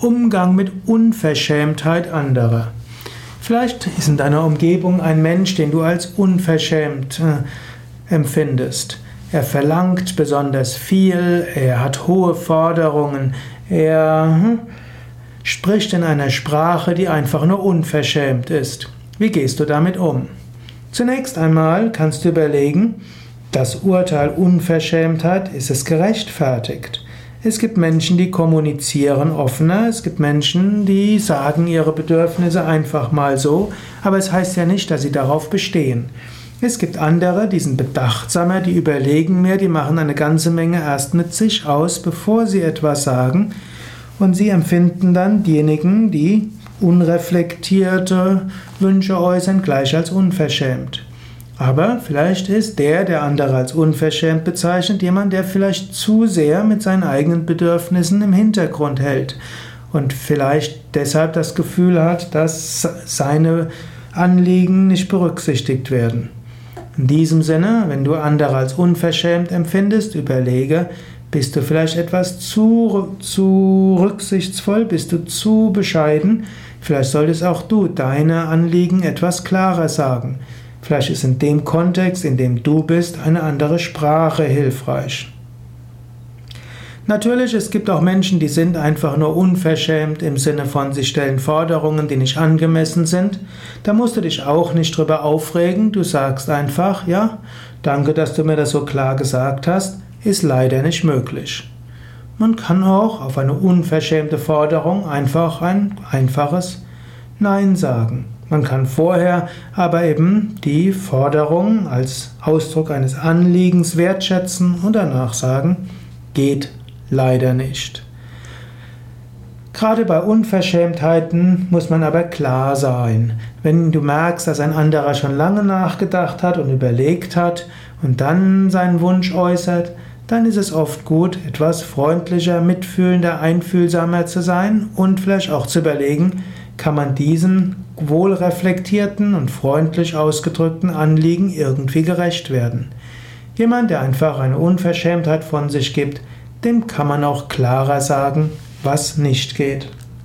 Umgang mit Unverschämtheit anderer. Vielleicht ist in deiner Umgebung ein Mensch, den du als unverschämt äh, empfindest. Er verlangt besonders viel, er hat hohe Forderungen, er hm, spricht in einer Sprache, die einfach nur unverschämt ist. Wie gehst du damit um? Zunächst einmal kannst du überlegen, das Urteil Unverschämtheit, ist es gerechtfertigt? Es gibt Menschen, die kommunizieren offener, es gibt Menschen, die sagen ihre Bedürfnisse einfach mal so, aber es heißt ja nicht, dass sie darauf bestehen. Es gibt andere, die sind bedachtsamer, die überlegen mehr, die machen eine ganze Menge erst mit sich aus, bevor sie etwas sagen, und sie empfinden dann diejenigen, die unreflektierte Wünsche äußern, gleich als unverschämt. Aber vielleicht ist der, der andere als unverschämt bezeichnet, jemand, der vielleicht zu sehr mit seinen eigenen Bedürfnissen im Hintergrund hält und vielleicht deshalb das Gefühl hat, dass seine Anliegen nicht berücksichtigt werden. In diesem Sinne, wenn du andere als unverschämt empfindest, überlege, bist du vielleicht etwas zu, zu rücksichtsvoll, bist du zu bescheiden, vielleicht solltest auch du deine Anliegen etwas klarer sagen. Vielleicht ist in dem Kontext, in dem du bist, eine andere Sprache hilfreich. Natürlich, es gibt auch Menschen, die sind einfach nur unverschämt im Sinne von, sie stellen Forderungen, die nicht angemessen sind. Da musst du dich auch nicht drüber aufregen. Du sagst einfach, ja, danke, dass du mir das so klar gesagt hast, ist leider nicht möglich. Man kann auch auf eine unverschämte Forderung einfach ein einfaches Nein sagen. Man kann vorher aber eben die Forderung als Ausdruck eines Anliegens wertschätzen und danach sagen, geht leider nicht. Gerade bei Unverschämtheiten muss man aber klar sein. Wenn du merkst, dass ein anderer schon lange nachgedacht hat und überlegt hat und dann seinen Wunsch äußert, dann ist es oft gut, etwas freundlicher, mitfühlender, einfühlsamer zu sein und vielleicht auch zu überlegen, kann man diesen wohl reflektierten und freundlich ausgedrückten Anliegen irgendwie gerecht werden. Jemand, der einfach eine Unverschämtheit von sich gibt, dem kann man auch klarer sagen, was nicht geht.